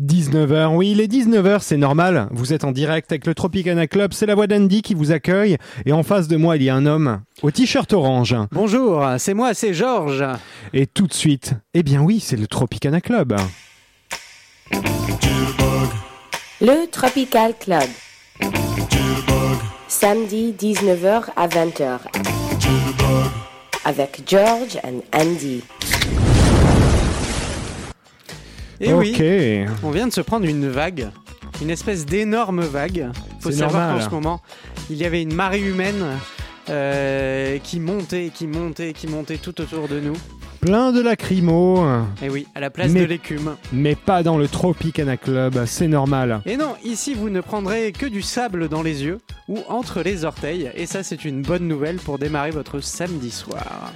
19h, oui, il est 19h, c'est normal. Vous êtes en direct avec le Tropicana Club, c'est la voix d'Andy qui vous accueille. Et en face de moi, il y a un homme au t-shirt orange. Bonjour, c'est moi, c'est Georges. Et tout de suite, eh bien oui, c'est le Tropicana Club. Le Tropical Club. Samedi 19h à 20h. Avec George and Andy. Et ok. oui, on vient de se prendre une vague, une espèce d'énorme vague. Faut C'est savoir qu'en ce moment, il y avait une marée humaine euh, qui montait, qui montait, qui montait tout autour de nous. Plein de lacrymos, Et oui, à la place Mais- de l'écume. mais pas dans le Tropicana Club, c'est normal. Et non, ici vous ne prendrez que du sable dans les yeux ou entre les orteils. Et ça, c'est une bonne nouvelle pour démarrer votre samedi soir.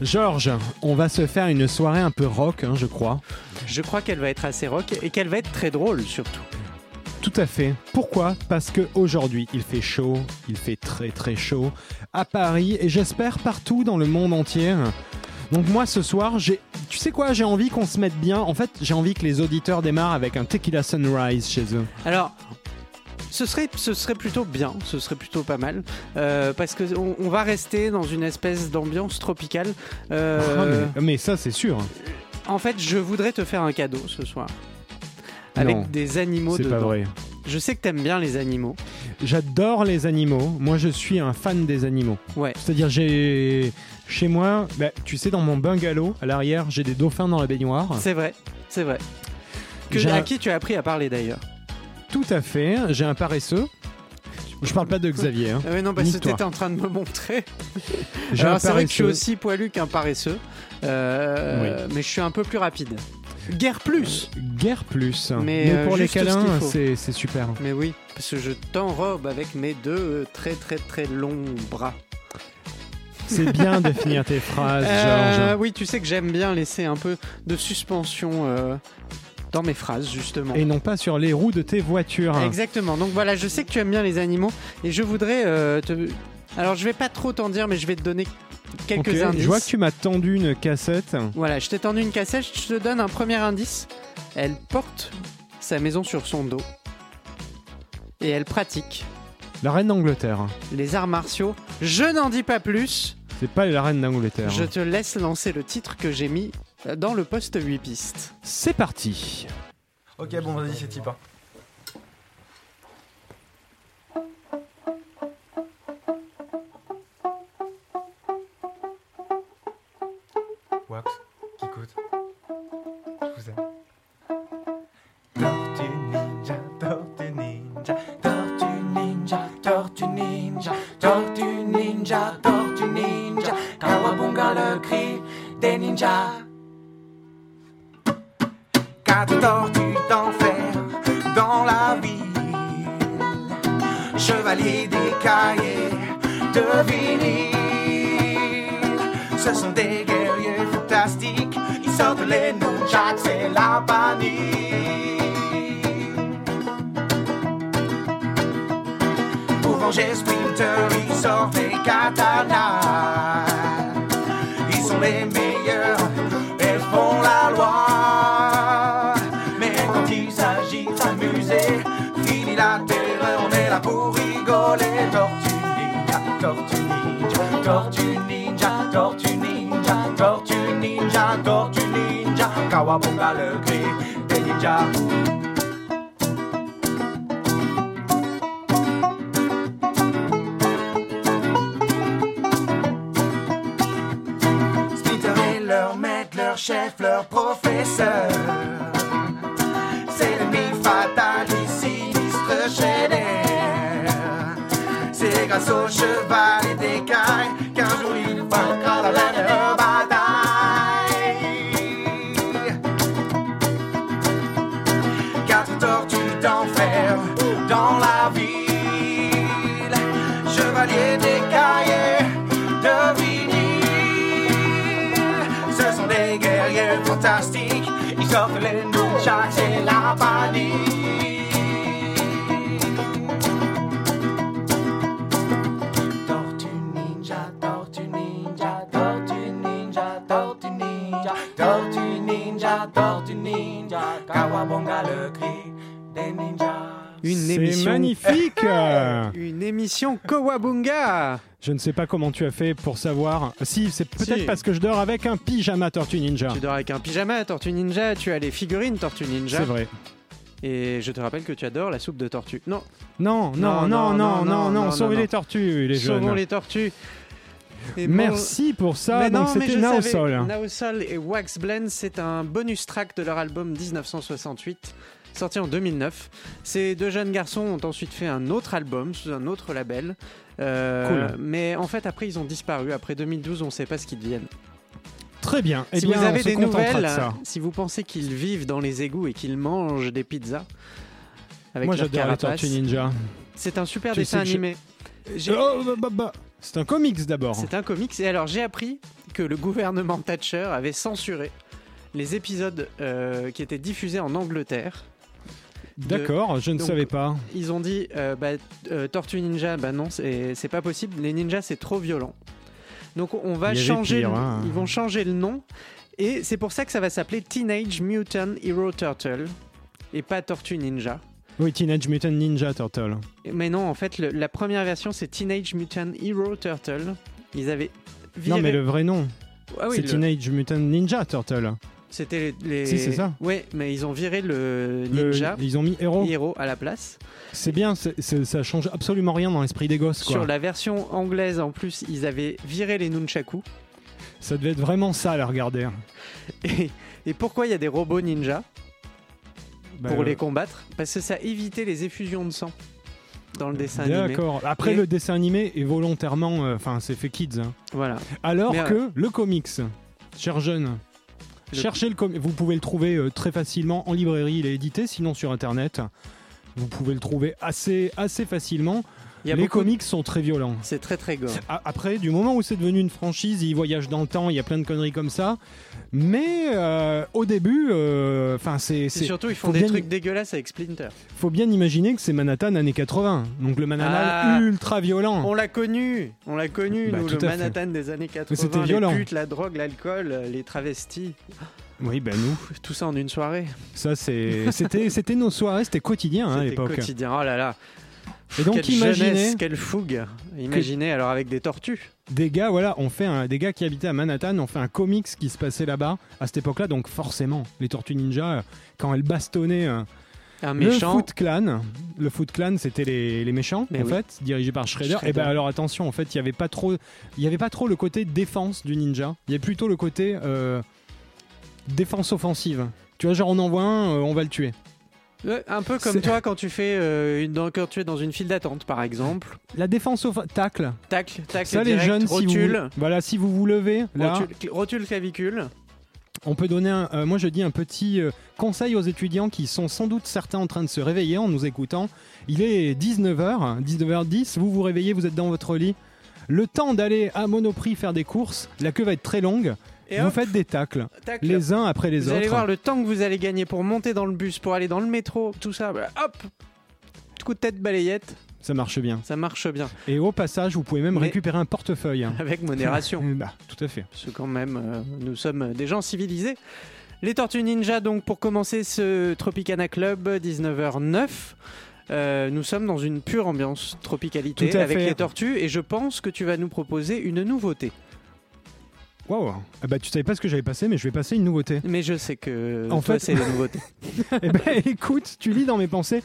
Georges, on va se faire une soirée un peu rock, hein, je crois. Je crois qu'elle va être assez rock et qu'elle va être très drôle surtout. Tout à fait. Pourquoi? Parce que aujourd'hui, il fait chaud, il fait très très chaud à Paris et j'espère partout dans le monde entier. Donc moi ce soir, j'ai tu sais quoi, j'ai envie qu'on se mette bien. En fait, j'ai envie que les auditeurs démarrent avec un Tequila Sunrise chez eux. Alors, ce serait, ce serait plutôt bien, ce serait plutôt pas mal, euh, parce que on, on va rester dans une espèce d'ambiance tropicale. Euh, Ah, mais, mais ça c'est sûr. En fait, je voudrais te faire un cadeau ce soir. Avec Non, des animaux C'est pas vrai. Je sais que t'aimes bien les animaux. J'adore les animaux. Moi, je suis un fan des animaux. Ouais. C'est-à-dire, j'ai chez moi, bah, tu sais, dans mon bungalow à l'arrière, j'ai des dauphins dans la baignoire. C'est vrai, c'est vrai. Que, à qui tu as appris à parler d'ailleurs? Tout à fait. J'ai un paresseux. Je parle pas de Xavier. hein. Ah oui, non, parce que t'étais en train de me montrer. Alors, c'est vrai que je suis aussi poilu qu'un paresseux, euh, mais je suis un peu plus rapide. Guerre plus Guerre plus. Mais, Mais, euh, pour les câlins, c'est c'est super. Mais oui, parce que je t'enrobe avec mes deux euh, très très très longs bras. C'est bien de finir tes phrases, Euh, Georges. oui, tu sais que j'aime bien laisser un peu de suspension euh, dans mes phrases, justement. Et non pas sur les roues de tes voitures. Exactement. Donc voilà, je sais que tu aimes bien les animaux et je voudrais euh, te. Alors je vais pas trop t'en dire, mais je vais te donner quelques Ok, indices. Je vois que tu m'as tendu une cassette. Voilà, je t'ai tendu une cassette, je te donne un premier indice. Elle porte sa maison sur son dos et elle pratique La reine d'Angleterre. les arts martiaux. Je n'en dis pas plus. C'est pas la reine d'Angleterre. Je te laisse lancer le titre que j'ai mis dans le poste 8 pistes. C'est parti. Ok, bon, vas-y, c'est type. hein. Wax, qui coûte? Je vous aime. Tortue ninja, tortue ninja, tortue ninja, tortue ninja, tortue ninja, tortue ninja, Kawabunga le cri des ninjas. De. Ce sont des guerriers fantastiques. Ils sortent les nunchaks, c'est la panique. Pour venger Splinter, ils sortent les katanas. Ils sont les meilleurs et font la loi. Mais quand il s'agit de s'amuser, fini la terreur, on est là pour rigoler. Ninja, tortue ninja, tortue ninja, tortue ninja, tortue ninja, tortue ninja. Kawabunga le cri des. Une émission. magnifique Une émission Kowabunga Je ne sais pas comment tu as fait pour savoir. Si, c'est peut-être Si. parce que je dors avec un pyjama Tortue Ninja. Tu dors avec un pyjama Tortue Ninja, tu as les figurines Tortue Ninja. C'est vrai. Et je te rappelle que tu adores la soupe de tortue. Non, Non, non, non, non, non, non, sauvez les tortues, les jeunes. sauvons les tortues. Et bon- Merci pour ça. Mais Donc non, c'était. Naosol. Naosol et Wax Blend, c'est un bonus track de leur album 1968, sorti en 2009. Ces deux jeunes garçons ont ensuite fait un autre album sous un autre label. Euh, Cool. Mais en fait, après, ils ont disparu. Après 2012, on ne sait pas ce qu'ils deviennent. Très bien. Eh si bien, vous avez des nouvelles, de si vous pensez qu'ils vivent dans les égouts et qu'ils mangent des pizzas avec Moi, j'adore les Tortues Ninja. c'est un super Tu dessin je- animé. Oh, bah, bah, bah. C'est un comics d'abord. C'est un comics. Et alors, j'ai appris que le gouvernement Thatcher avait censuré les épisodes euh, qui étaient diffusés en Angleterre. D'accord, je ne Donc, savais pas. Ils ont dit euh, bah, euh, Tortue Ninja, bah non, c'est pas possible. Les ninjas, c'est trop violent. Donc, on va changer. pire, le- hein. Ils vont changer le nom. Et c'est pour ça que ça va s'appeler Teenage Mutant Hero Turtle et pas Tortue Ninja. Oui, Teenage Mutant Ninja Turtle. Mais non, en fait, le- la première version, c'est Teenage Mutant Hero Turtle. Ils avaient viré... Non, mais le vrai nom, Ah oui, c'est le- Teenage Mutant Ninja Turtle. C'était les, Si, c'est ça. Ouais, mais ils ont viré le Le- ninja ils ont mis héros. héros à la place. C'est bien, c'est- c'est- ça change absolument rien dans l'esprit des gosses. Quoi. Sur la version anglaise, en plus, ils avaient viré les nunchaku. Ça devait être vraiment ça à la regarder. Et, et pourquoi il y a des robots ninja Bah, pour euh, les combattre? Parce que ça évitait les effusions de sang dans le dessin animé. D'accord. Après, Et- le dessin animé est volontairement. euh, Enfin, c'est fait kids. hein. Voilà. Alors Mais, euh, que le comics, cher jeune, cherchez le. Vous pouvez le trouver euh, très facilement en librairie. Il est édité, sinon sur internet. Vous pouvez le trouver assez, assez facilement. Les beaucoup comics sont très violents. C'est très très gore. Après, du moment où c'est devenu une franchise, ils voyagent dans le temps, il y a plein de conneries comme ça. Mais euh, au début, euh, enfin, c'est, surtout, ils font des bien- trucs dégueulasses avec Splinter. faut bien imaginer que c'est Manhattan années 80. Donc le Manhattan Ah. ultra violent. On l'a connu, on l'a connu, Bah, nous, le fait. Manhattan des années 80. c'était les violent. putes, la drogue, l'alcool, les travestis, Oui, ben nous, tout ça en une soirée. ça c'est, c'était, c'était nos soirées, c'était quotidien hein, à C'était l'époque. quotidien. Oh là là. Et donc quelle imaginez jeunesse, quelle fougue. Imaginez alors avec des tortues. des gars, voilà, on fait un, des gars qui habitaient à Manhattan, on fait un comics qui se passait là-bas à cette époque-là. Donc forcément, les Tortues Ninja, euh, quand elles bastonnaient. euh, Un Le méchant. Foot Clan, le Foot Clan, c'était les, les méchants Mais en oui. fait, dirigés par Shredder. Shredder. Et ben alors attention, en fait, il y avait pas trop, il y avait pas trop le côté défense du ninja. Il y avait plutôt le côté euh, défense offensive. Tu vois, genre on envoie un, euh, on va le tuer. Un peu comme toi quand tu fais euh, une, dans- quand tu es dans une file d'attente par exemple. La défense off tacle. Tac, tac, Ça, les jeunes, si vous, rotule, voilà, si vous vous levez, là, rotule, rotule clavicule. on peut donner, un, euh, moi je dis un petit euh, conseil aux étudiants qui sont sans doute certains en train de se réveiller en nous écoutant. Il est 19h, 19h10, vous vous réveillez, vous êtes dans votre lit. Le temps d'aller à Monoprix faire des courses, la queue va être très longue. Et vous hop, faites des tacles, tac, les uns après les vous autres. allez voir le temps que vous allez gagner pour monter dans le bus, pour aller dans le métro, tout ça. bah, hop, coup de tête balayette, Ça marche bien. ça marche bien Et au passage, vous pouvez même Mais- récupérer un portefeuille. hein. avec modération. bah, tout à fait. Parce que quand même, euh, nous sommes des gens civilisés. Les Tortues Ninja, donc pour commencer ce Tropicana Club, 19h09. euh, nous sommes dans une pure ambiance tropicalité avec les tortues et je pense que tu vas nous proposer une nouveauté. Waouh. Ah bah, tu savais pas ce que j'avais passé, mais je vais passer une nouveauté. Mais je sais que En toi fait- c'est les nouveautés. eh ben, écoute, tu lis dans mes pensées.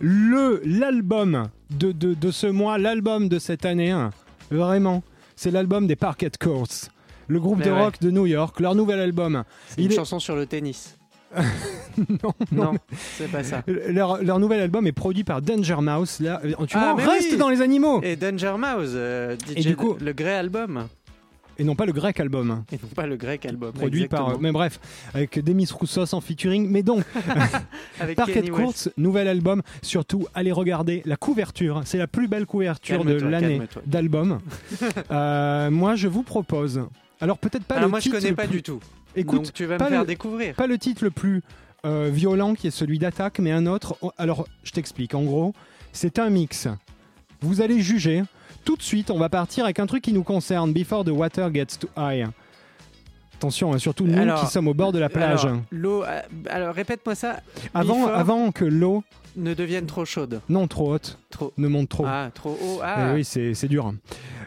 Le l'album de, de, de ce mois, l'album de cette année, hein, vraiment, c'est l'album des Parquet Courts. Le groupe Mais de ouais. rock de New York, leur nouvel album. Il une est- chanson sur le tennis. non, Non, c'est pas ça. Leur, leur nouvel album est produit par Danger Mouse. Là, tu Ah, vois, reste oui. dans les animaux. Et Danger Mouse, euh, DJ Et du coup- le Grey Album. Et non pas le grec album. Et non pas le grec album. Produit par. Mais bref, avec Demis Roussos en featuring. Mais donc, Parquet Courts, nouvel album. Surtout, allez regarder la couverture. C'est la plus belle couverture de l'année d'album. Euh, moi, je vous propose. Alors peut-être pas Alors le moi je titre connais le pas plus- du tout. Écoute, Donc tu vas me pas faire le- découvrir. pas le titre le plus euh, violent qui est celui d'attaque, mais un autre. Oh, Alors, je t'explique. En gros, c'est un mix. Vous allez juger. Tout de suite, on va partir avec un truc qui nous concerne. Before the water gets too high. Attention, hein, surtout nous Alors- qui sommes au bord de la plage. Alors, l'eau. euh, Alors, répète-moi ça. avant, avant que l'eau, Ne devienne trop chaude. non trop haute, Trop. ne monte trop. Ah, trop haut. Eh Ah, oui, c'est dur.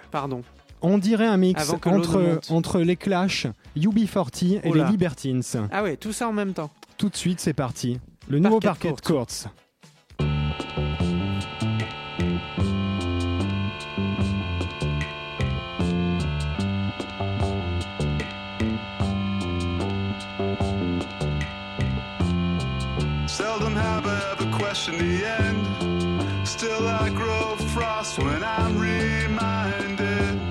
pardon. On dirait un mix entre, entre les Clash, UB40 et Oh les Libertines. Ah ouais, tout ça en même temps. Tout de suite, c'est parti. Le nouveau Parquet parquet Courts. Courts. Questioned the end. Still, I grow frost when I'm reminded.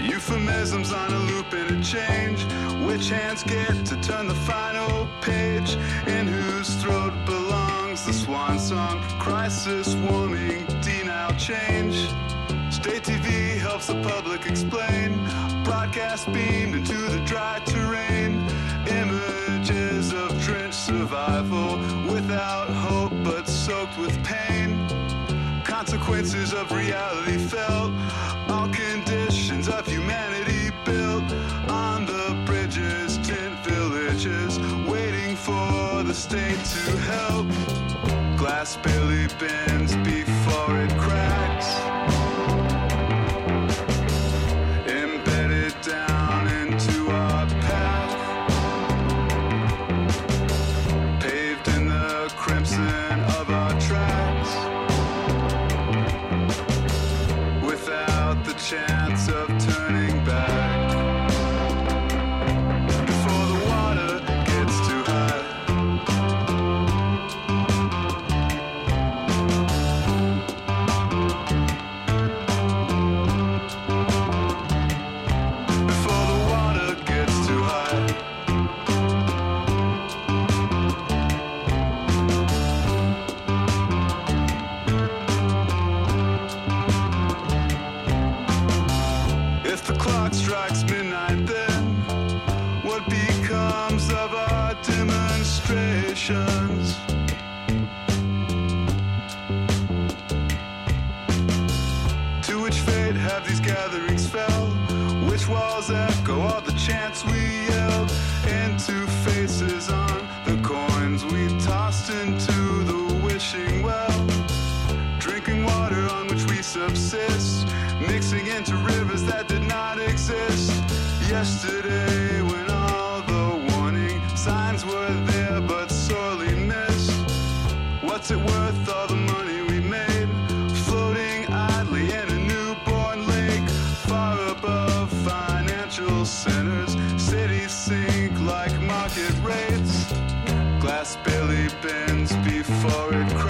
Euphemisms on a loop and a change. Which hands get to turn the final page? In whose throat belongs the swan song? Crisis warming, denial change. State TV helps the public explain. Broadcast beamed into the dry terrain. Images of drenched survival without hope but soaked with pain. Consequences of reality felt. All conditions of humanity built on the bridges, tent villages, waiting for the state to help. Glass barely bends before it cracks. Yesterday, when all the warning signs were there but sorely missed. What's it worth, all the money we made? Floating idly in a newborn lake, far above financial centers. Cities sink like market rates. Glass barely bends before it cracks.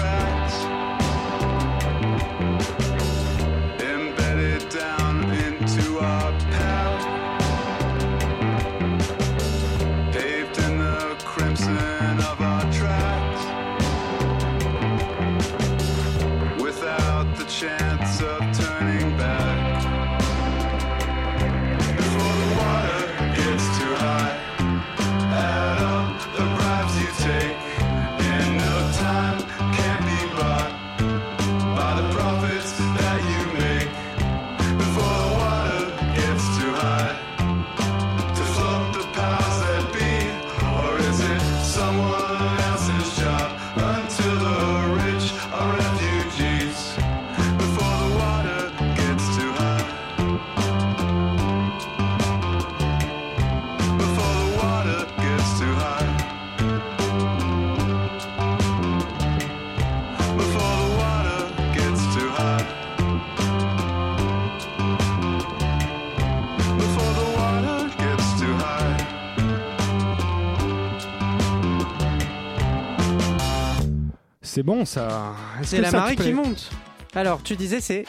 C'est bon ça. Est-ce C'est que la ça te marée plaît qui monte. Alors, tu disais c'est.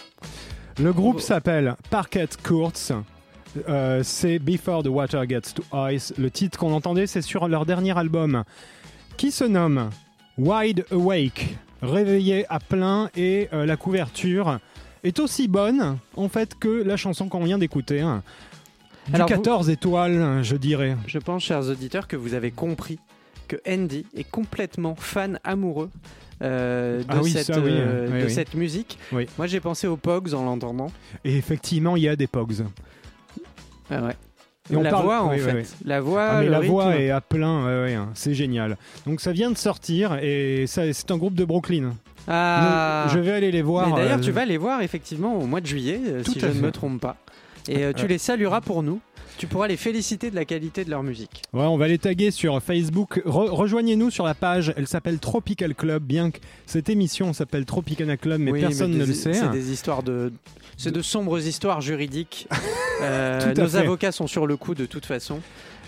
Le groupe s'appelle Parquet Courts. Euh, c'est Before the Water Gets to Ice. Le titre qu'on entendait, c'est sur leur dernier album qui se nomme Wide Awake? Réveillé à plein et euh, la couverture est aussi bonne en fait que la chanson qu'on vient d'écouter. hein. Du Alors, vous- 14 étoiles, je dirais. Je pense, chers auditeurs, que vous avez compris que Andy est complètement fan amoureux euh, de, Ah oui, cette, ça, oui, euh, oui, de oui. cette musique. Moi, j'ai pensé aux Pogs en l'entendant. Et effectivement, il y a des Pogs. Ah ouais. Et on la parle- voix, en oui, fait. oui. La voix, Ah, mais la rythme. voix est à plein, ouais, ouais, hein, c'est génial. Donc ça vient de sortir et c'est un groupe de Brooklyn. Ah. Donc, je vais aller les voir. D'ailleurs, euh, tu vas les voir effectivement au mois de juillet, euh, Tout si je ne me trompe pas. Et euh, tu Euh. les salueras pour nous. Tu pourras les féliciter de la qualité de leur musique. Ouais, on va les taguer sur Facebook. Re- Rejoignez-nous sur la page. Elle s'appelle Tropical Club, bien que cette émission s'appelle Tropicana Club, mais Oui, personne mais ne le sait. C'est des histoires de. C'est de sombres histoires juridiques. Euh, nos fait. avocats sont sur le coup de toute façon.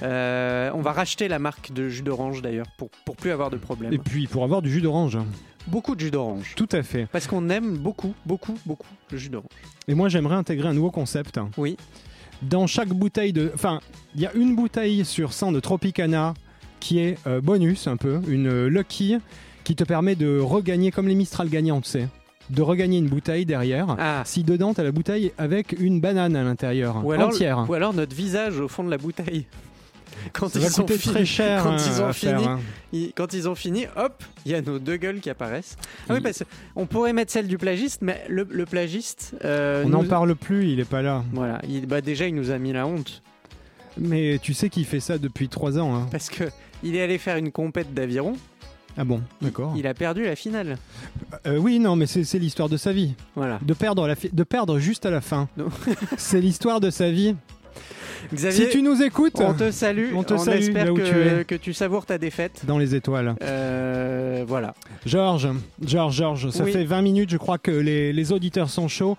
Euh, on va racheter la marque de jus d'orange d'ailleurs pour, pour plus avoir de problème. Et puis pour avoir du jus d'orange. Beaucoup de jus d'orange. Tout à fait. Parce qu'on aime beaucoup, beaucoup, beaucoup le jus d'orange. Et moi, j'aimerais intégrer un nouveau concept. Oui. Dans chaque bouteille de. Enfin, il y a une bouteille sur 100 de Tropicana qui est euh, bonus, un peu, une euh, lucky, qui te permet de regagner, comme les Mistral gagnants, tu sais, de regagner une bouteille derrière. Ah. Si dedans, t'as la bouteille avec une banane à l'intérieur, Ou alors, entière. ou alors notre visage au fond de la bouteille. Quand ils sont très cher Quand hein, ils ont fini, faire, hein. ils- quand ils ont fini, hop, il y a nos deux gueules qui apparaissent. Ah oui, Il- parce qu'on pourrait mettre celle du plagiste, mais le, le plagiste. euh, On n'en nous- parle plus, il est pas là. Voilà, il, bah déjà il nous a mis la honte Mais tu sais qu'il fait ça depuis 3 ans. hein. parce que il est allé faire une compète d'aviron, Ah bon, d'accord. il a perdu la finale. Euh, oui, non, mais c'est l'histoire de sa vie. Voilà. De perdre, la de perdre juste à la fin. C'est l'histoire de sa vie. Xavier, si tu nous écoutes, on te salue, on te salue espère que, tu es. que tu savoures ta défaite. dans les étoiles. Euh, voilà. Georges, Georges, Georges, ça Oui. fait 20 minutes, je crois que les, les auditeurs sont chauds.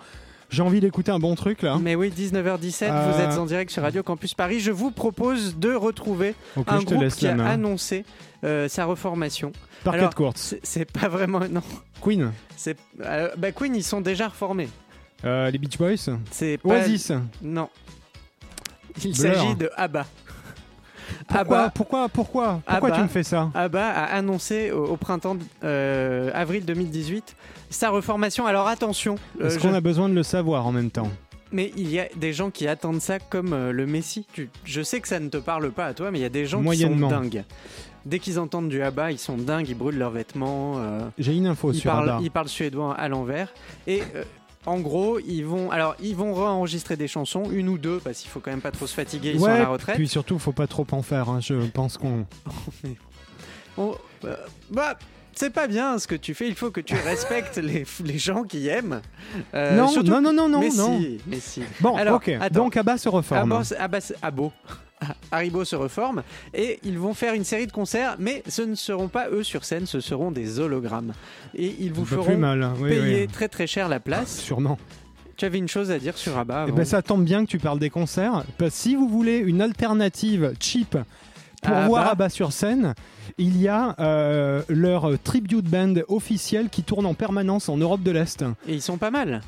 J'ai envie d'écouter un bon truc là. Mais oui, 19h17, Euh. vous êtes en direct sur Radio Campus Paris. Je vous propose de retrouver Ok, un groupe qui a annoncé euh, sa reformation. Parquet course. C'est pas vraiment non. Queen, C'est euh, bah Queen, ils sont déjà reformés. euh, les Beach Boys, C'est pas Oasis. Non. Il s'agit de ABBA. Pourquoi, ABBA, pourquoi, pourquoi, pourquoi Abba. tu me fais ça ABBA a annoncé au, au printemps euh, avril 2018 sa reformation. Alors attention, euh, Est-ce je- qu'on a besoin de le savoir en même temps mais il y a des gens qui attendent ça comme euh, le Messi. Tu- Je sais que ça ne te parle pas à toi, mais il y a des gens qui sont dingues. Dès qu'ils entendent du ABBA, ils sont dingues, ils brûlent leurs vêtements. euh, J'ai une info ils, sur parlent, Abba. ils parlent suédois à l'envers. Et en gros, ils vont, alors ils vont enregistrer des chansons, une ou deux, parce qu'il faut quand même pas trop se fatiguer. Ils sont à ouais, la retraite. puis surtout, faut pas trop en faire. hein. Je pense qu'on. On- euh, bah, c'est pas bien ce que tu fais. Il faut que tu respectes les, les gens qui aiment. Euh, non, surtout- non, non, non, non, mais non. Si, mais si. Bon, Alors, ok. attends. Donc Abba se reforme. Abba, Abba, Abo. Haribo se reforme et ils vont faire une série de concerts, mais ce ne seront pas eux sur scène, ce seront des hologrammes. Et ils vous feront mal. hein. Oui, payer oui. très très cher la place. Sûrement. Tu avais une chose à dire sur Abba Eh ben, ça tombe bien que tu parles des concerts. Parce que si vous voulez une alternative cheap pour À voir Abba Abba sur scène, il y a euh, leur tribute band officiel qui tourne en permanence en Europe de l'Est. Et ils sont pas mal.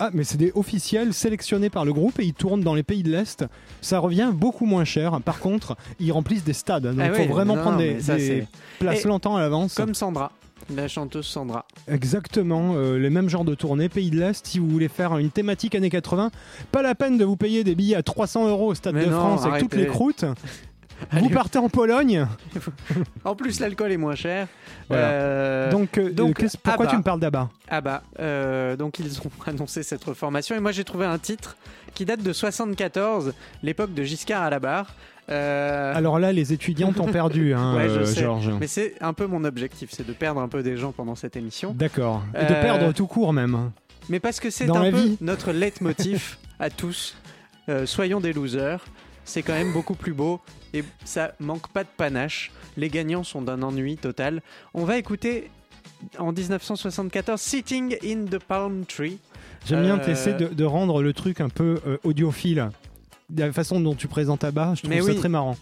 Ah, mais c'est des officiels sélectionnés par le groupe et ils tournent dans les pays de l'Est. Ça revient beaucoup moins cher. Par contre, ils remplissent des stades. Donc il Ah faut vraiment non, prendre des, ça, des c'est- places Et longtemps à l'avance. Comme Sandra, la chanteuse Sandra. Exactement, euh, les mêmes genres de tournées, pays de l'Est, si vous voulez faire une thématique années 80, pas la peine de vous payer des billets à 300 euros au Stade Mais de non, France avec toutes les croûtes. Allez. Vous partez en Pologne, En plus, l'alcool est moins cher. Voilà. Euh, donc, euh, donc, qu'est-ce- pourquoi Abba. tu me parles d'Abba Ah bah, euh, donc ils ont annoncé cette reformation et moi j'ai trouvé un titre qui date de 74, l'époque de Giscard à la barre. Euh, Alors là, les étudiants t'ont perdu, hein, Ouais, je euh, sais. Georges. mais c'est un peu mon objectif, c'est de perdre un peu des gens pendant cette émission. D'accord. Et de Euh, perdre tout court même. Mais parce que c'est Dans un la peu vie. notre leitmotiv à tous. Euh, soyons des losers. C'est quand même beaucoup plus beau et ça manque pas de panache. Les gagnants sont d'un ennui total. On va écouter en 1974 Sitting in the Palm Tree. J'aime bien euh, t'essayer de, de rendre le truc un peu euh, audiophile. De la façon dont tu présentes Abba, je trouve Mais ça oui. très marrant.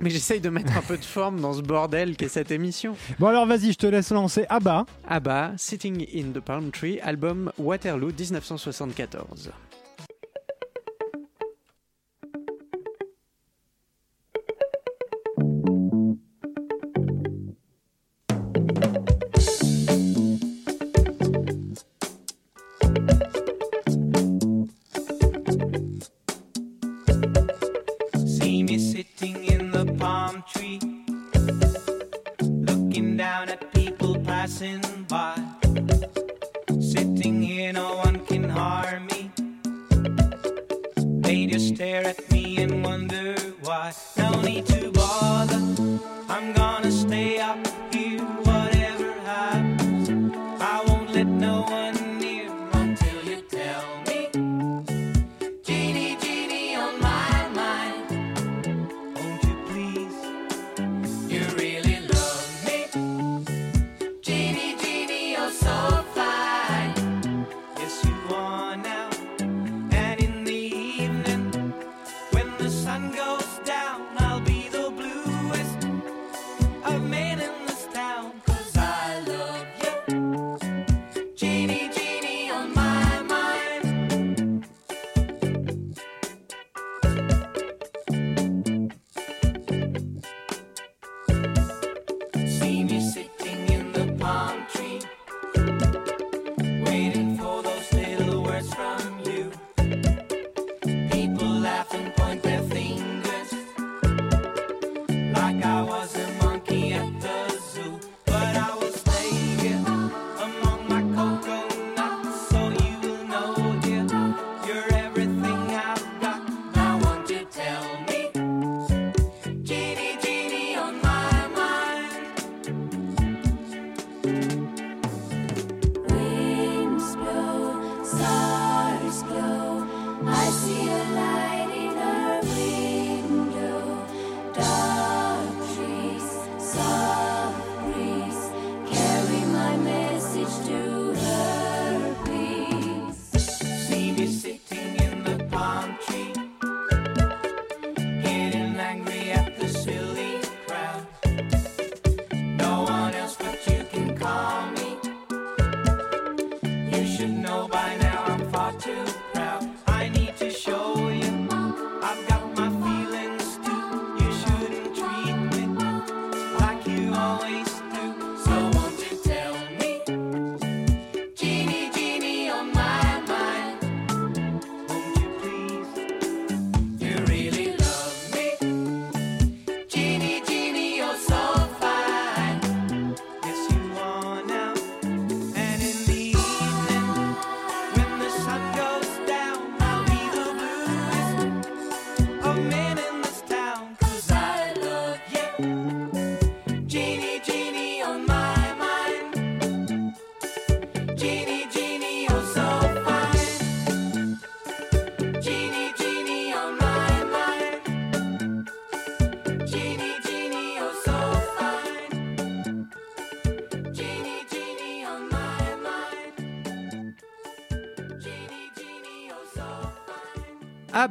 Mais j'essaye de mettre un peu de forme dans ce bordel qu'est cette émission. Bon alors vas-y, je te laisse lancer Abba. Bah, Sitting in the Palm Tree, album Waterloo 1974.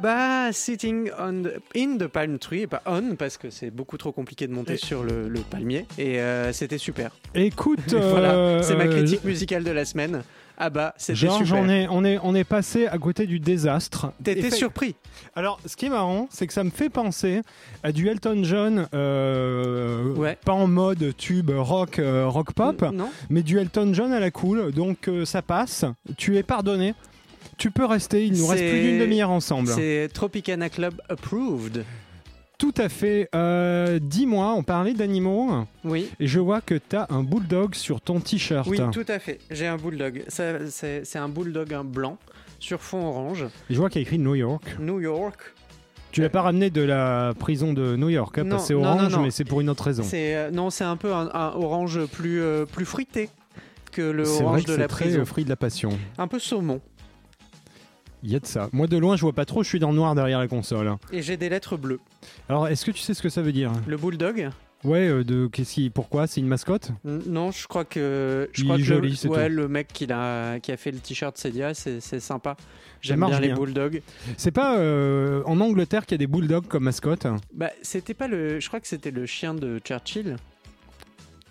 Ah bah, sitting on the- in the palm tree, et pas on, parce que c'est beaucoup trop compliqué de monter Et- sur le, le palmier. Et euh, c'était super. Écoute, voilà, euh, c'est ma critique musicale de la semaine. Ah bah, c'était Genre, super. j'en ai, on est, on est passé à côté du désastre. T'étais surpris Alors, ce qui est marrant, c'est que ça me fait penser à du Elton John, euh, Ouais. pas en mode tube rock, euh, rock pop, N- Non mais du Elton John à la cool. Donc, euh, ça passe. Tu es pardonné. Tu peux rester. Il nous reste C'est- plus d'une demi-heure ensemble. C'est Tropicana Club approved. Tout à fait. Euh, Dis-moi, on parlait d'animaux Oui. et je vois que tu as un bulldog sur ton t-shirt. Oui, tout à fait. J'ai un bulldog. C'est c'est un bulldog un blanc sur fond orange. Et je vois qu'il y a écrit New York. New York. Tu l'as pas ramené de la prison de New York, hein, Non, parce que c'est non, orange, non. mais c'est pour une autre raison. C'est euh, non, c'est un peu un, un orange plus euh, plus fruité que le C'est vrai orange que de c'est la très prison. euh, fruit de la passion. Un peu saumon. Il y a de ça. Moi, de loin, je vois pas trop. Je suis dans le noir derrière la console. Et j'ai des lettres bleues. Alors, est-ce que tu sais ce que ça veut dire? Le bulldog? Ouais, euh, de qu'est-ce qui, pourquoi? C'est une mascotte? N- Non, je crois que je Il crois est que joli, le, c'est ouais, tout. le mec qui a qui a fait le t-shirt ah, c'est c'est sympa. J'aime marche bien, les bien. bulldogs. C'est pas euh, en Angleterre qu'il y a des bulldogs comme mascotte? Bah, c'était pas le je crois que c'était le chien de Churchill.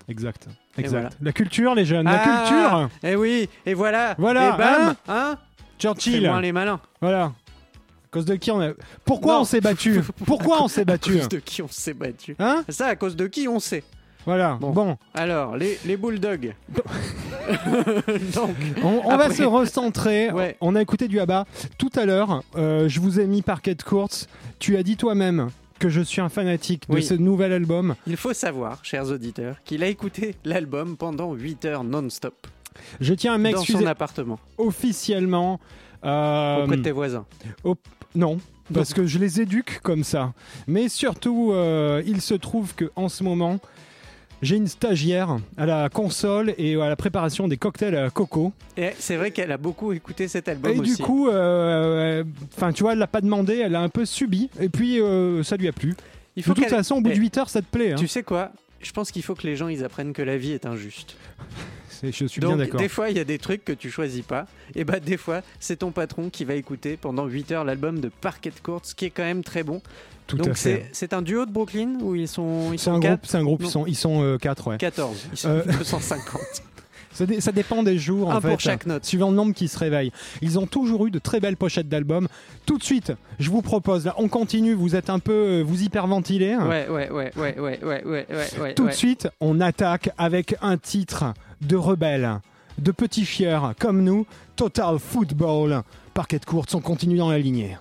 Exact. Et Exact. voilà. La culture, les jeunes. La Ah culture Eh oui, et voilà. Voilà, Et bam, hein, Churchill. C'est moins les malins. Voilà. À cause de qui on a. Pourquoi Non. on s'est battu Pourquoi on s'est À battu cause de qui on s'est battu. Hein Ça, à cause de qui on sait. Voilà. Bon. Bon. Alors, les, les bulldogs. Donc, On, on va Après- se recentrer. Ouais. On a écouté du Abba tout à l'heure. euh, je vous ai mis Parquet de course. Tu as dit toi-même que je suis un fanatique de Oui. ce nouvel album. Il faut savoir, chers auditeurs, qu'il a écouté l'album pendant 8 heures non-stop Je tiens à dans m'excuser son appartement, officiellement. euh, auprès de tes voisins. Non, parce que je les éduque comme ça. Mais surtout, euh, il se trouve que en ce moment, j'ai une stagiaire à la console et à la préparation des cocktails à coco. Et c'est vrai qu'elle a beaucoup écouté cet album et aussi. du coup, euh, enfin, tu vois, elle l'a pas demandé, elle a un peu subi. Et puis, euh, ça lui a plu. il De toute façon, au bout de Eh, 8 heures, ça te plaît. hein. Tu sais quoi? Je pense qu'il faut que les gens ils apprennent que la vie est injuste. C'est- Je suis bien Donc d'accord. des fois il y a des trucs que tu choisis pas et bah des fois c'est ton patron qui va écouter pendant 8 heures l'album de Parquet Court ce qui est quand même très bon. Tout à Donc fait. c'est un duo de Brooklyn où ils sont ils C'est sont un un groupe. Ils sont, ils sont 4 ouais. 14, ils sont Euh, 250. Ça, dépend des jours. En fait, pour chaque note. Suivant le nombre qui se réveille. Ils ont toujours eu de très belles pochettes d'albums. Tout de suite, je vous propose, là, on continue, vous êtes un peu, euh, vous hyperventilez. Hein. Ouais, ouais, ouais, ouais, ouais, ouais. Tout de suite, on attaque avec un titre de rebelle, de petits fiers comme nous, Total Football. Parquet de courte, on continue dans la lignée.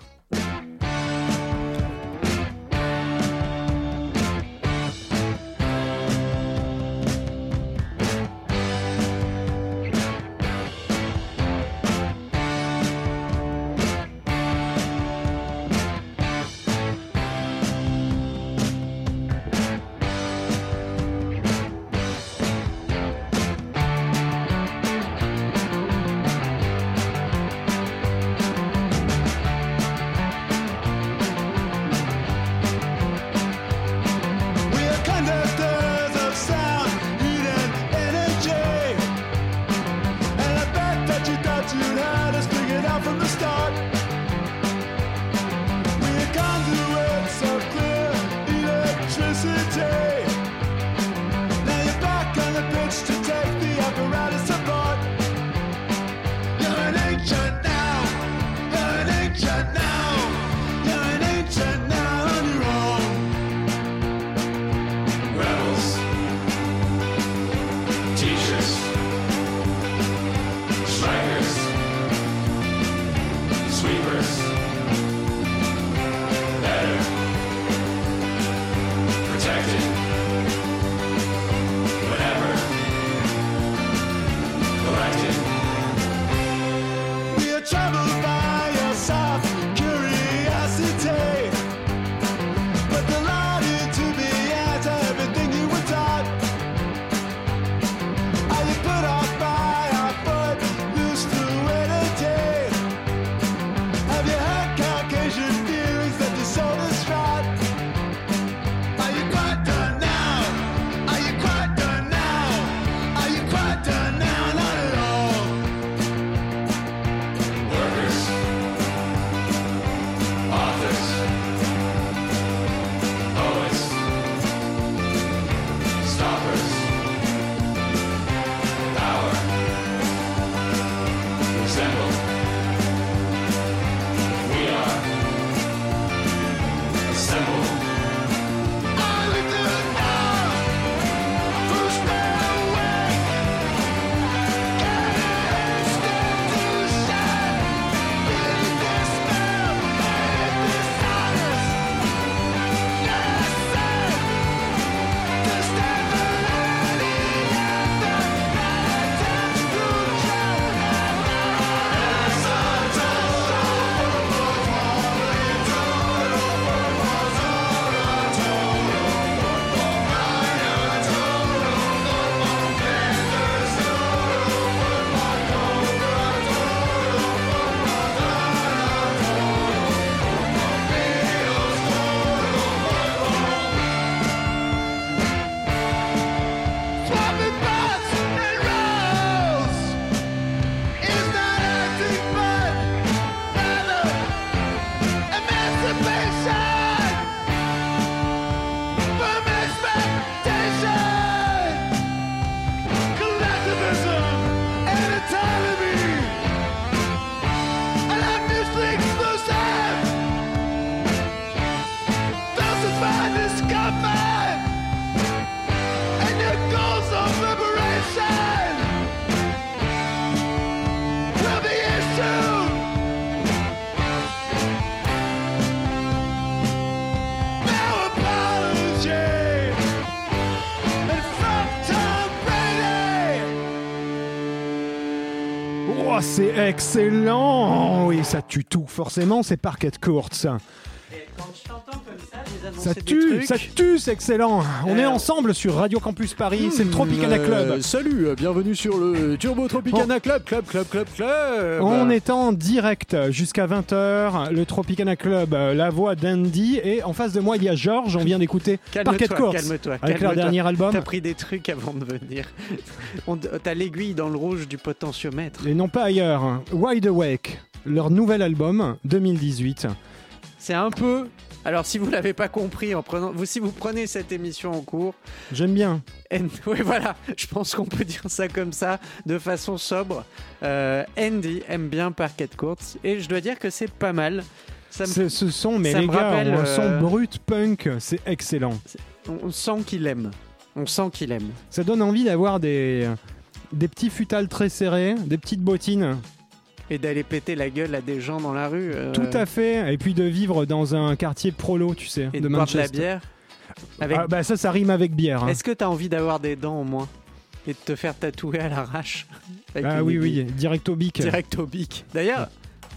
Oh, c'est excellent Oui, ça tue tout, forcément, c'est Parquet Courts. Ça Quand je t'entends comme ça, les annoncer des tue, ça tue, c'est excellent On est Euh, ensemble sur Radio Campus Paris, c'est le Tropicana Club. salut, euh, bienvenue sur le Turbo Tropicana Club, Club, Club, Club, Club. On est en direct jusqu'à 20h, le Tropicana Club, euh, la voix d'Andy, et en face de moi il y a Georges, on vient d'écouter Parquet Courts calme-toi. avec leur dernier album. T'as pris des trucs avant de venir. On- T'as l'aiguille dans le rouge du potentiomètre. Et non pas ailleurs, Wide Awake, leur nouvel album 2018. C'est un peu. Alors, si vous l'avez pas compris en prenant, vous, si vous prenez cette émission en cours, J'aime bien. And- oui, voilà, je pense qu'on peut dire ça comme ça, de façon sobre. Euh, Andy aime bien Parquet Courts et je dois dire que c'est pas mal. Ça me- Ce, son, mais ça les me gars, rappelle, un euh, son brut punk, c'est excellent. on sent qu'il aime. On sent qu'il aime. Ça donne envie d'avoir des, des petits futals très serrés, des petites bottines. Et d'aller péter la gueule à des gens dans la rue. euh, Tout à fait. Et puis de vivre dans un quartier prolo, tu sais, Et de de boire de la bière. Avec... Ah, bah ça, ça rime avec bière. hein. Est-ce que t'as envie d'avoir des dents au moins Et de te faire tatouer à l'arrache Ah oui, oui, direct au bic. Direct au bic. D'ailleurs,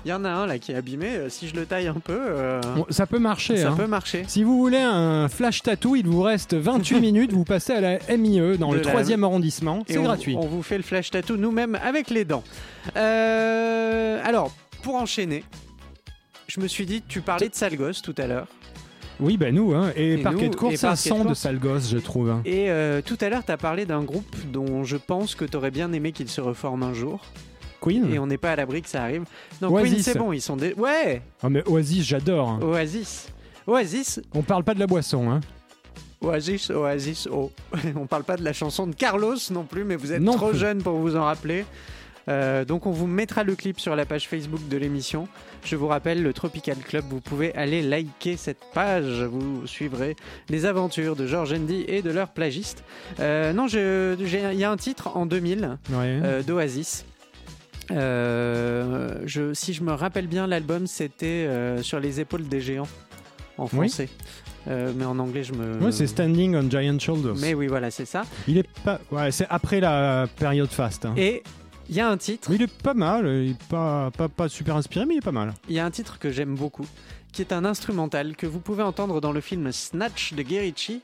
il y en a un là qui est abîmé. euh, Si je le taille un peu, euh, Bon, ça peut marcher. ça hein. peut marcher. Si vous voulez un flash tattoo, il vous reste 28 minutes. Vous passez à la MIE dans De le la- 3e arrondissement. C'est gratuit. On vous fait le flash tattoo nous-mêmes avec les dents. Euh, alors, pour enchaîner, je me suis dit, tu parlais de sale gosse tout à l'heure. Oui, ben nous, hein. Et, Et Parquet nous, de course, ça sent de sale gosse, je trouve. hein. Et euh, tout à l'heure, tu as parlé d'un groupe dont je pense que tu aurais bien aimé qu'il se reforme un jour. Queen Et on n'est pas à l'abri que ça arrive. Non, Oasis. Queen, c'est bon, ils sont des. Ouais Ah, mais Oasis, j'adore. hein. Oasis. Oasis, On parle pas de la boisson, hein. Oasis, Oasis, oh. On parle pas de la chanson de Carlos non plus, mais vous êtes Non trop plus. jeune pour vous en rappeler. Euh, donc on vous mettra le clip sur la page Facebook de l'émission. Je vous rappelle, le Tropical Club, vous pouvez aller liker cette page. Vous suivrez les aventures de George Andy et de leurs plagistes. Euh, non, il y a un titre en 2000 Ouais. euh, d'Oasis. Euh, je, si je me rappelle bien, l'album c'était euh, sur les épaules des géants en Oui. français. Euh, mais en anglais, je me. C'est Standing on Giant Shoulders. Mais oui, voilà, c'est ça. Il est pas. Ouais, c'est après la période fast. hein. Et il y a un titre, il est pas mal. Il est pas, pas, pas super inspiré, mais il est pas mal. il y a un titre que j'aime beaucoup, qui est un instrumental que vous pouvez entendre dans le film Snatch de Guy Ritchie.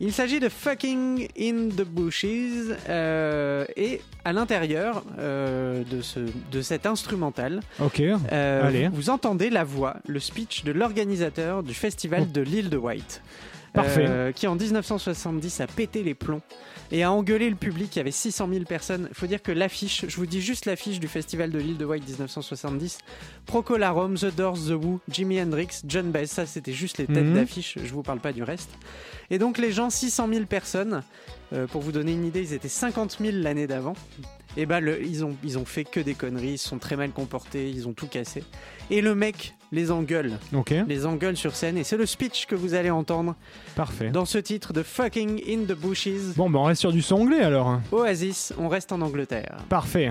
Il s'agit de Fucking in the Bushes euh, et à l'intérieur euh, de, ce, de cet instrumental, euh, Allez. vous entendez la voix, le speech de l'organisateur du festival de l'île de White. Parfait. euh, qui en 1970 a pété les plombs et a engueulé le public. Il y avait 600 000 personnes. Il faut dire que l'affiche, je vous dis juste l'affiche du festival de l'île de White 1970. Procolarum, The Doors, The Who, Jimi Hendrix, John Baez. Ça, c'était juste les têtes Mhm. d'affiche. Je vous parle pas du reste. Et donc, les gens, 600 000 personnes. euh, pour vous donner une idée, ils étaient 50 000 l'année d'avant. Et bah, le- ils, ont, ils ont fait que des conneries. Ils se sont très mal comportés. Ils ont tout cassé. Et le mec les engueule. Ok. Les engueule sur scène. Et c'est le speech que vous allez entendre Parfait. dans ce titre de Fucking in the Bushes. Bon, ben on reste sur du son anglais alors. Oasis, on reste en Angleterre. Parfait.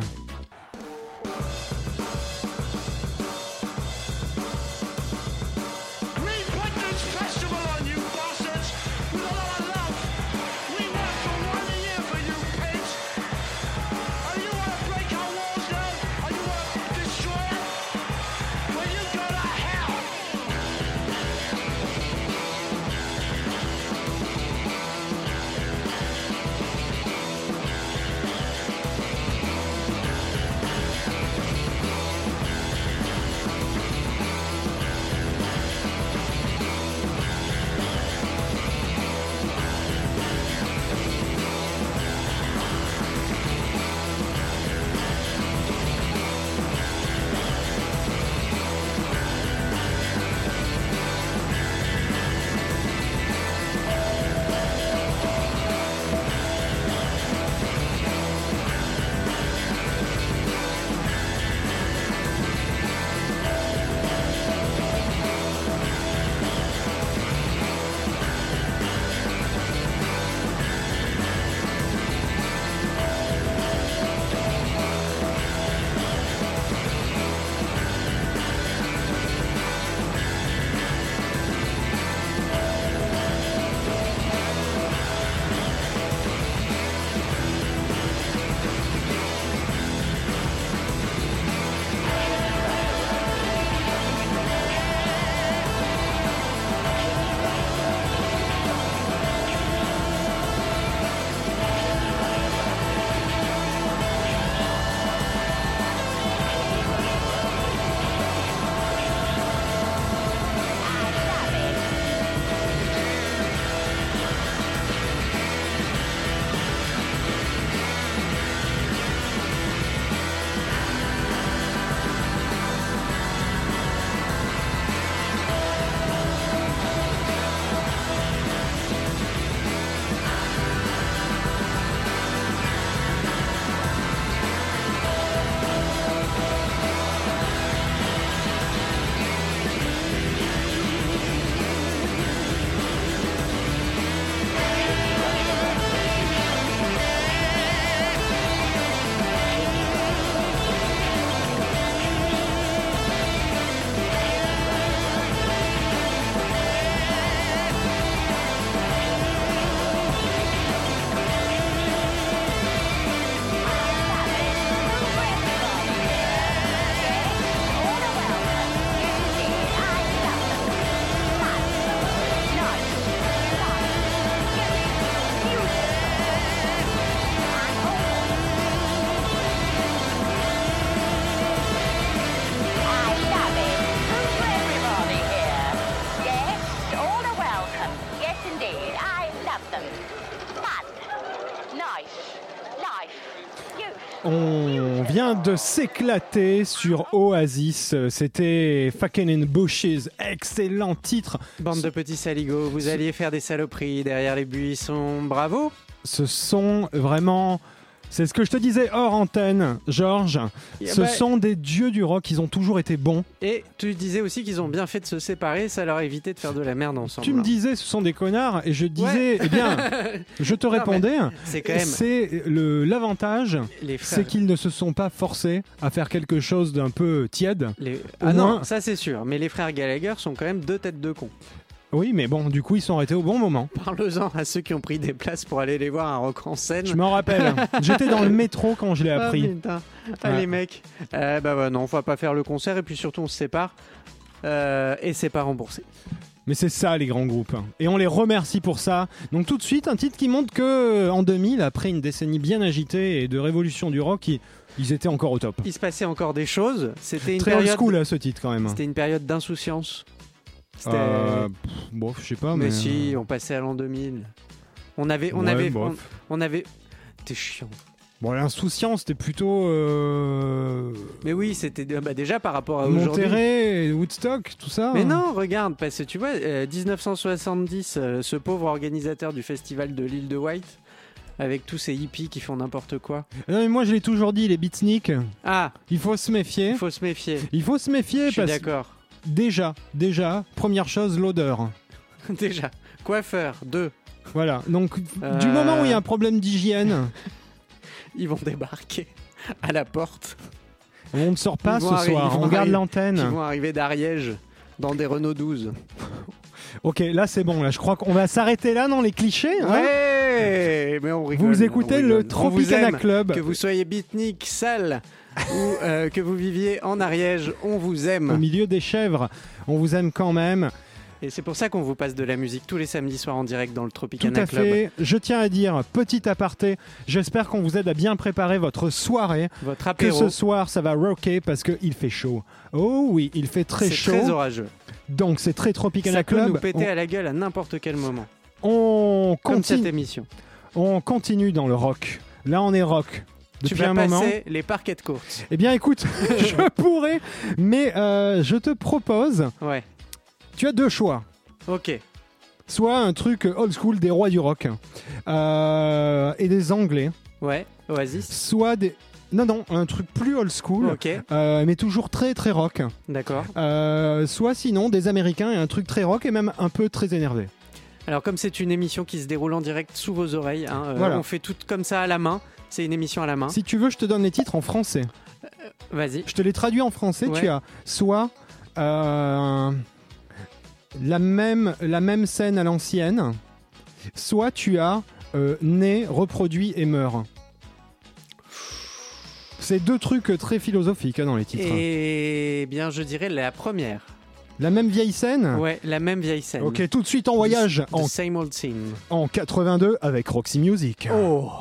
Vient de s'éclater sur Oasis. C'était Fucking in Bushes. Excellent titre. Bande de petits saligots, vous alliez faire des saloperies derrière les buissons. Bravo Ce sont vraiment. C'est ce que je te disais hors antenne, Georges. Yeah, Ce bah- sont des dieux du rock. Ils ont toujours été bons. Et tu disais aussi qu'ils ont bien fait de se séparer, ça leur a évité de faire de la merde ensemble. Tu me disais, ce sont des connards. Et je disais, eh bien, je te Non, répondais. C'est quand même C'est le l'avantage, c'est qu'ils ne se sont pas forcés à faire quelque chose d'un peu tiède. les- Ah non, ça c'est sûr. Mais les frères Gallagher sont quand même deux têtes de con. Oui, mais bon, du coup, ils sont arrêtés au bon moment. Parle-en à ceux qui ont pris des places pour aller les voir à Rock en scène. Je m'en rappelle. J'étais dans le métro quand je l'ai Ah, appris. putain. Ah, les mecs. Euh, bah non, on va pas faire le concert et puis surtout on se sépare. Euh, et c'est pas remboursé. Mais c'est ça les grands groupes. Et on les remercie pour ça. Donc tout de suite, un titre qui montre que euh, en 2000, après une décennie bien agitée et de révolution du rock, ils, étaient encore au top. Il se passait encore des choses. C'était une Très old période. school à ce titre quand même. C'était une période d'insouciance. C'était. Euh, pff, bon, je sais pas, mais. mais si, on passait à l'an 2000. On avait, on Ouais, avait, bof. on, on avait. T'es chiant. Bon, l'insouciance, c'était plutôt euh... Mais oui, c'était bah, déjà par rapport à aujourd'hui. Monterrey, Woodstock, tout ça. Mais non, regarde, parce que tu vois, euh, 1970, euh, ce pauvre organisateur du festival de l'île de White, avec tous ces hippies qui font n'importe quoi. Non, mais moi je l'ai toujours dit, les beatniks, Ah, il faut se méfier. il faut se méfier. Il faut se Je méfier suis parce que d'accord. Déjà, déjà, première chose, l'odeur. Déjà, coiffeur, deux, Voilà. Donc, du Euh. moment où il y a un problème d'hygiène, ils vont débarquer à la porte. on ne sort pas ce soir. On garde arri- Ils l'antenne. vont arriver d'Ariège dans des Renault 12. Ok, là c'est bon. Là, je crois qu'on va s'arrêter là dans les clichés. hein. Ouais, mais on rigole. vous écoutez on le Tropicana. Club. Que vous soyez beatnik, sale ou euh, que vous viviez en Ariège, on vous Au aime. milieu des chèvres, on vous aime quand même. Et c'est pour ça qu'on vous passe de la musique tous les samedis soirs en direct dans le Tout Tropicana à Club. fait. Je tiens à dire, petit aparté, j'espère qu'on vous aide à bien préparer votre soirée. Votre Que apéro, ce soir, ça va rocker parce qu'il fait chaud. Oh oui, il fait très c'est chaud. très orageux. Donc c'est très Tropicana Ça peut Club. nous péter à la gueule à n'importe quel moment. On, on Comme cette continue, émission. on continue dans le rock. Là, on est rock. Tu vas un moment. passer les parquets de course. Eh bien, écoute, je pourrais, mais euh, je te propose. Ouais. Tu as deux choix. Ok. Soit un truc old school des rois du rock euh, et des anglais, Ouais. Oasis. soit des. Non, non, un truc plus old school, Ok. euh, mais toujours très très rock. D'accord. Soit sinon des américains et un truc très rock et même un peu très énervé. Alors comme c'est une émission qui se déroule en direct sous vos oreilles, hein, Voilà. on fait tout comme ça à la main. C'est une émission à la main. Si tu veux, je te donne les titres en français. Vas-y. Je te les traduis en français. Ouais. Tu as soit euh, la, même, la même scène à l'ancienne, soit tu as euh, né, reproduit et meurt. C'est deux trucs très philosophiques hein, dans les titres. Et bien, je dirais la première. La même vieille scène Ouais, la même vieille scène. Ok, tout de suite en voyage The en, same old scene. en 82 avec Roxy Music. Oh.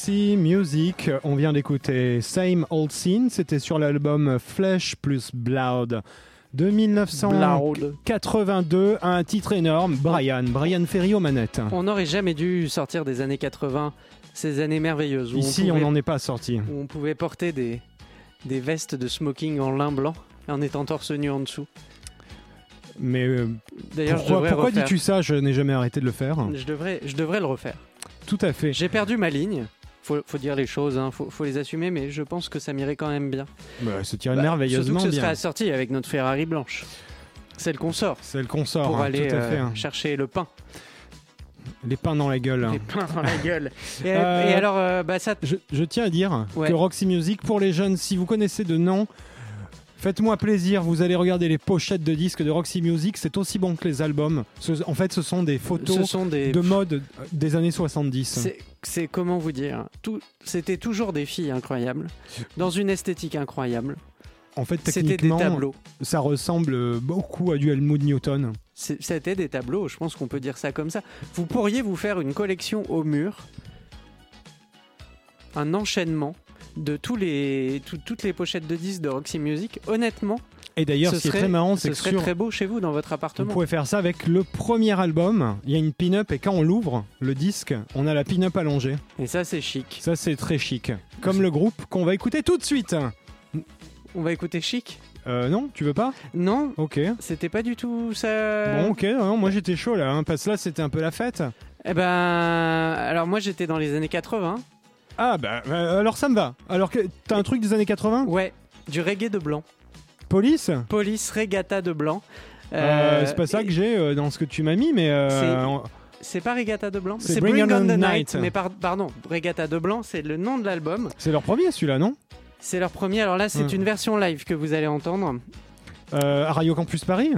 Roxy Music, on vient d'écouter Same Old Scene, c'était sur l'album Flesh plus Blood de 1982, un titre énorme, Brian, Brian Ferry aux manettes. On n'aurait jamais dû sortir des années 80, ces années merveilleuses. Où Ici, on n'en est pas sorti. où on pouvait porter des, des vestes de smoking en lin blanc en étant torse nu en dessous. Mais euh, pourquoi, pourquoi dis-tu ça? Je n'ai jamais arrêté de le faire. Je devrais, je devrais le refaire. Tout à fait. J'ai perdu ma ligne. Faut, faut dire les choses, hein, faut, faut les assumer, mais je pense que ça m'irait quand même bien. Bah, ça tirait Bah, surtout merveilleusement que ce bien. serait assorti avec notre Ferrari blanche. Celle qu'on sort C'est le consort, pour hein, aller tout à euh, fait. hein. chercher le pain. Les pains dans la gueule. Les pains dans la gueule. Et, Euh, et alors, euh, bah, ça, Je, je tiens à dire Ouais. que Roxy Music, pour les jeunes, si vous connaissez de nom, faites-moi plaisir, vous allez regarder les pochettes de disques de Roxy Music, c'est aussi bon que les albums. Ce- en fait, ce sont des ce photos sont des. de mode euh, des années 70. C'est- comment vous dire C'était toujours des filles incroyables, dans une esthétique incroyable. En fait, C'était des techniquement, tableaux. ça ressemble beaucoup à du Helmut Newton. C'était des tableaux, je pense qu'on peut dire ça comme ça. Vous pourriez vous faire une collection au mur, un enchaînement de tous les, tout- toutes les pochettes de disques de Roxy Music. Honnêtement, Et d'ailleurs, ce ce qui est serait, très marrant, c'est ce que serait sur, très beau chez vous dans votre vous appartement. pouvez faire ça avec le premier album. Il y a une pin-up et quand on l'ouvre, le disque, on a la pin-up allongée. Et ça, c'est chic. Ça, c'est très chic. Comme le groupe qu'on va écouter tout de suite. On va écouter chic Euh, non, tu veux pas? Non, Ok. c'était pas du tout ça. Bon, ok, non, moi j'étais chaud là, hein, parce que là c'était un peu la fête. Eh ben, alors moi j'étais dans les années 80. Ah bah, euh, alors ça me va. Alors que t'as un truc des années 80 Ouais, du reggae de blanc. Police? Police Regatta de blanc. Euh, Euh, C'est pas ça et- que j'ai dans ce que tu m'as mis, mais. C'est- pas Regatta de blanc, C'est Bring On the Night. Mais par- pardon, Regatta de blanc, c'est le nom de l'album. C'est leur premier celui-là, non? C'est leur premier. Alors là, c'est Ouais. une version live que vous allez entendre. euh, À Radio Campus Paris?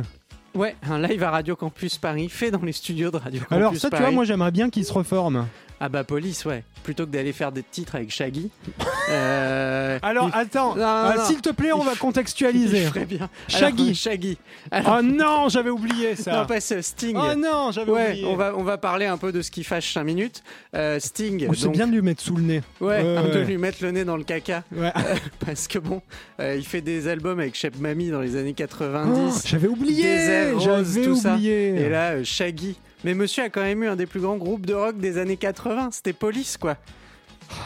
Ouais, un live à Radio Campus Paris, fait dans les studios de Radio Campus Alors ça, tu Paris. vois, moi j'aimerais bien qu'ils se reforment. Ah bah Police, ouais. Plutôt que d'aller faire des titres avec Shaggy. euh, Alors il- attends, euh, s'il te plaît, on Il va contextualiser. bien. Shaggy. Alors, Shaggy. Alors, Oh non, j'avais oublié ça. non, pas ce Sting. Oh non, j'avais Ouais, oublié. on va, on va parler un peu de ce qui fâche 5 minutes. Euh, Sting, Oh, c'est donc- bien de lui mettre sous le nez. Ouais, Ouais, de lui mettre le nez dans le caca. Ouais. Parce que bon, euh, il fait des albums avec Chef Mamie dans les années Oh, 90. j'avais oublié. J'avais tout ça. oublié. et là, euh, Shaggy. Mais monsieur a quand même eu un des plus grands groupes de rock des années 80. C'était Police, quoi.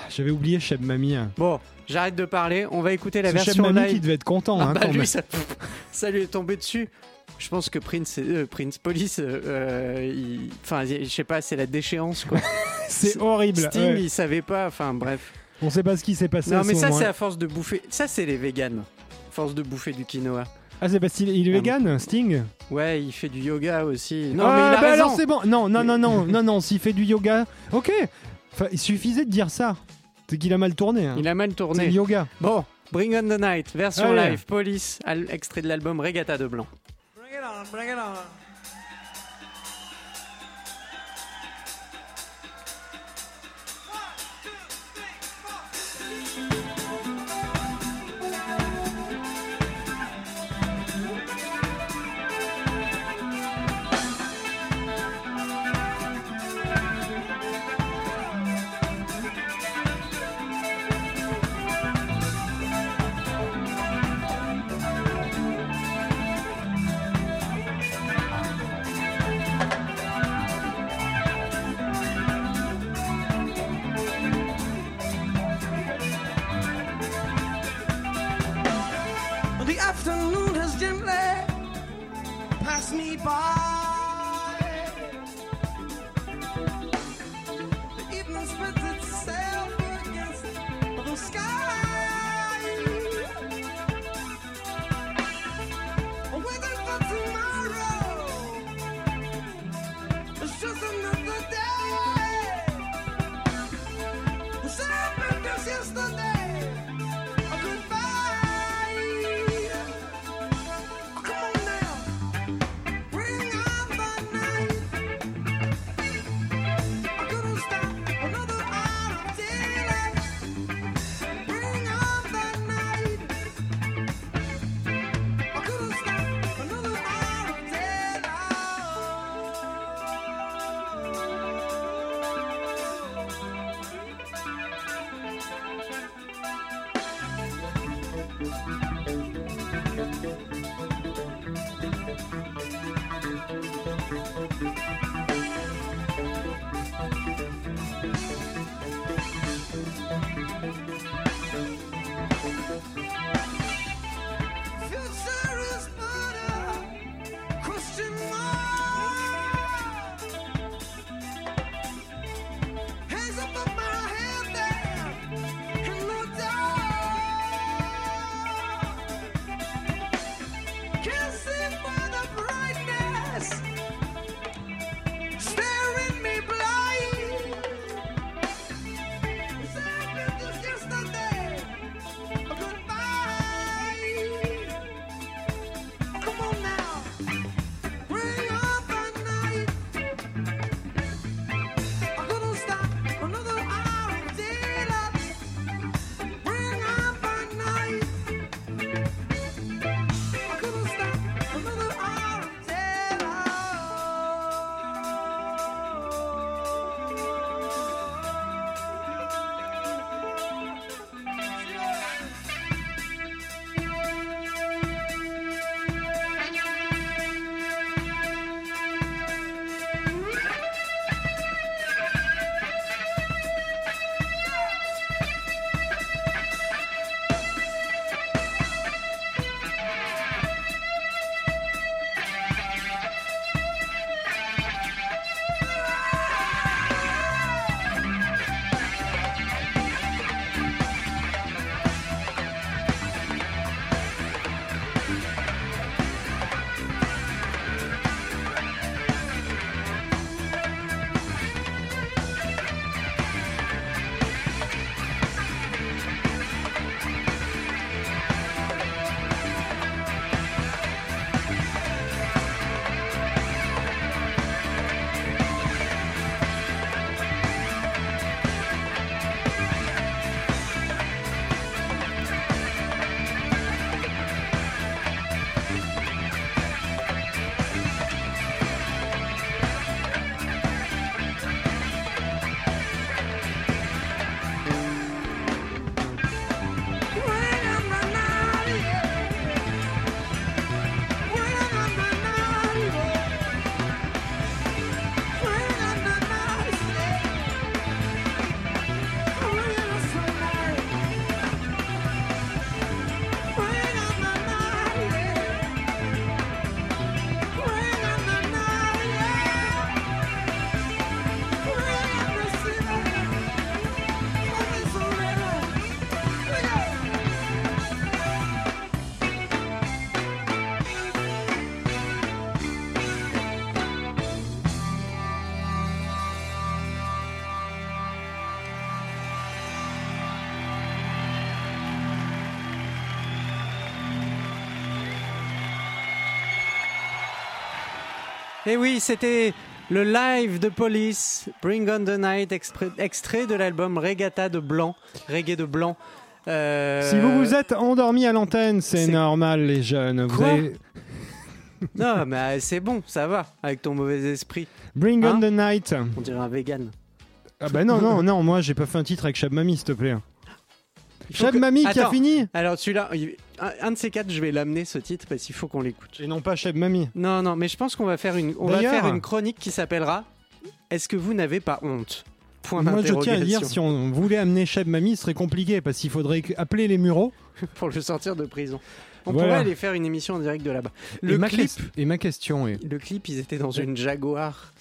J'avais oublié Cheb Mamie. Bon, j'arrête de parler. On va écouter la Cheb version Mamie live. qui devait être content. Ah hein, bah quand lui, même. ça, ça lui est tombé dessus. Je pense que Prince, euh, Prince Police, euh, euh, enfin, je sais pas, c'est la déchéance, quoi. C'est horrible. Sting, ouais. il savait pas. Enfin, bref. On sait pas ce qui s'est passé. Non, mais ça, c'est à force de bouffer. Ça, c'est les véganes. Force de bouffer du quinoa. Ah, c'est parce qu'il il est Ah, vegan, Sting Ouais, il fait du yoga aussi. Non, Ah, mais il a bah raison. alors c'est bon. Non, non, non, non, non, non. S'il fait du yoga, ok. Enfin, il suffisait de dire ça. C'est qu'il a mal tourné. hein. Il a mal C'est tourné. le yoga. Bon, Bring on the Night, version Allez. live, Police, al- extrait de l'album Regatta de Blanc. Bring it on, bring it on. Et oui, c'était le live de Police, Bring on the Night, extrait de l'album Regatta de Blanc, Reggae de Blanc. Euh, Si vous vous êtes endormi à l'antenne, c'est normal, les jeunes. Vous Quoi avez- Non, mais euh, c'est bon, ça va, avec ton mauvais esprit. Bring Hein on the night. On dirait un vegan. Ah bah non, non, non, moi j'ai pas fait un titre avec Chab Mami, s'il te plaît. Chab que- Mami qui a fini Alors celui-là, il- un, un de ces quatre, je vais l'amener ce titre parce qu'il faut qu'on l'écoute. Et non pas Chab Mami. Non, non, mais je pense qu'on va faire une, on va faire une chronique qui s'appellera Est-ce que vous n'avez pas honte? Point Moi je tiens à dire, si on voulait amener Chab Mami, ce serait compliqué parce qu'il faudrait appeler les mureaux. pour le sortir de prison. On Voilà. pourrait aller faire une émission en direct de là-bas. Et Le ma clip, Et ma question est. le clip, ils étaient dans une Jaguar.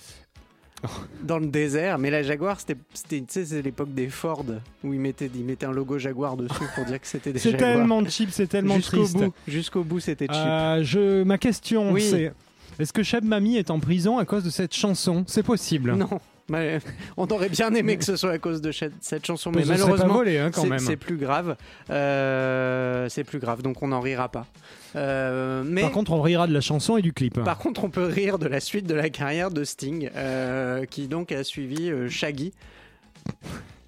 dans le désert, mais la Jaguar, c'était, l'époque des Ford où ils mettaient, ils mettaient un logo Jaguar dessus pour dire que c'était des C'est tellement cheap, c'est tellement jusqu'au bout, jusqu'au bout, c'était cheap. Euh, je, ma question Oui. c'est est-ce que Chab Mami est en prison à cause de cette chanson? C'est possible. Non, mais on aurait bien aimé que ce soit à cause de cette, cette chanson, mais malheureusement, hein, c'est, plus grave. Euh, c'est plus grave, donc on n'en rira pas. Euh, mais Par contre, on rira de la chanson et du clip. Par contre, on peut rire de la suite de la carrière de Sting, euh, qui donc a suivi Shaggy.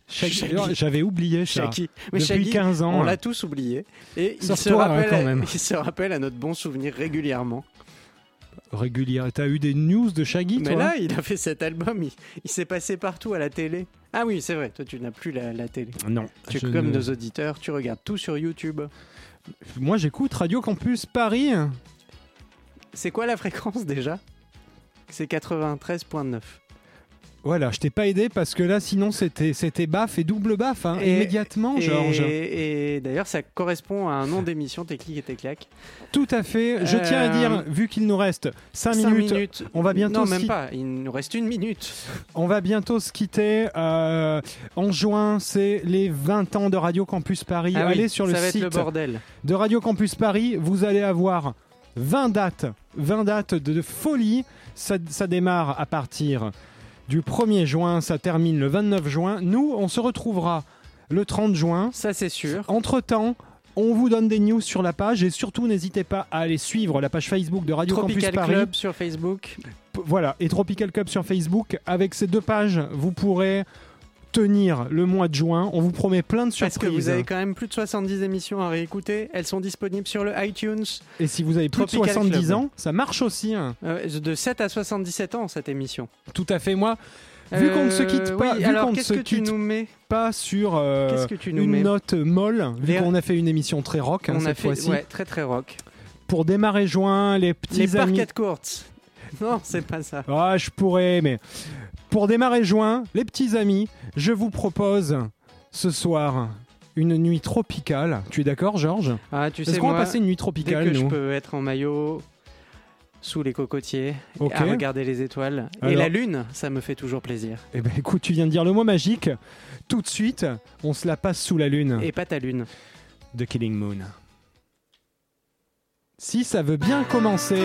J'avais oublié ça. Shaggy. Mais Depuis Shaggy, 15 ans. on hein. l'a tous oublié. Et il Sauf se, toi, rappelle, quand même. il se rappelle à notre bon souvenir régulièrement. Régulière. T'as eu des news de Shaggy, Mais toi là, il a fait cet album, il, il s'est passé partout à la télé. Ah oui, c'est vrai, toi tu n'as plus la, la télé. Non. Tu es comme ne- nos auditeurs, tu regardes tout sur YouTube. Moi, j'écoute Radio Campus Paris. C'est quoi la fréquence déjà? C'est 93.9. Voilà, je t'ai pas aidé parce que là, sinon, c'était c'était baf et double baf, hein, Et- immédiatement, Et, Georges. et d'ailleurs, ça correspond à un nom d'émission, tes et tes. Tout à fait. Je Euh, tiens à dire, vu qu'il nous reste 5 Cinq minutes, on va bientôt Non, même pas. Il nous reste une minute. On va bientôt se quitter. Euh, en juin, c'est les 20 ans de Radio Campus Paris. Ah oui, Allez sur le site être le bordel. de Radio Campus Paris. Vous allez avoir 20 dates. 20 dates de, de folie. Ça, ça démarre à partir du 1er juin. Ça termine le 29 juin. Nous, on se retrouvera le 30 juin. Ça, c'est sûr. Entre-temps, on vous donne des news sur la page et surtout n'hésitez pas à aller suivre la page Facebook de Radio Tropical Campus Paris. Club sur Facebook. P- Voilà, et Tropical Club sur Facebook. Avec ces deux pages, vous pourrez tenir le mois de juin. On vous promet plein de Parce surprises. que vous avez quand même plus de 70 émissions à réécouter. Elles sont disponibles sur le iTunes. Et si vous avez plus de Tropical 70 Club. ans, ça marche aussi. hein. Euh, de 7 à 77 ans, cette émission. Tout à fait. Moi, vu qu'on ne se quitte Euh, pas, oui, vu alors qu'on ne qu'est-ce se que tu nous mets pas sur euh, Qu'est-ce que tu nous une mets note molle, vu Les- qu'on a fait une émission très rock hein, On a cette fait fois-ci. ouais, très très rock. Pour démarrer juin, les petits Les amis. parquets courts. Non, c'est pas ça. Ah, je pourrais, mais pour démarrer juin, les petits amis, je vous propose ce soir une nuit tropicale. Tu es d'accord, Georges Ah, tu Est-ce sais qu'on va moi, passer une nuit dès tropicale, que je nous peux être en maillot sous les cocotiers Ok. à regarder les étoiles et Alors- la lune, ça me fait toujours plaisir. Eh ben, écoute, tu viens de dire le mot magique. Tout de suite, on se la passe sous la lune Et pas ta lune. de Killing Moon. Si ça veut bien commencer.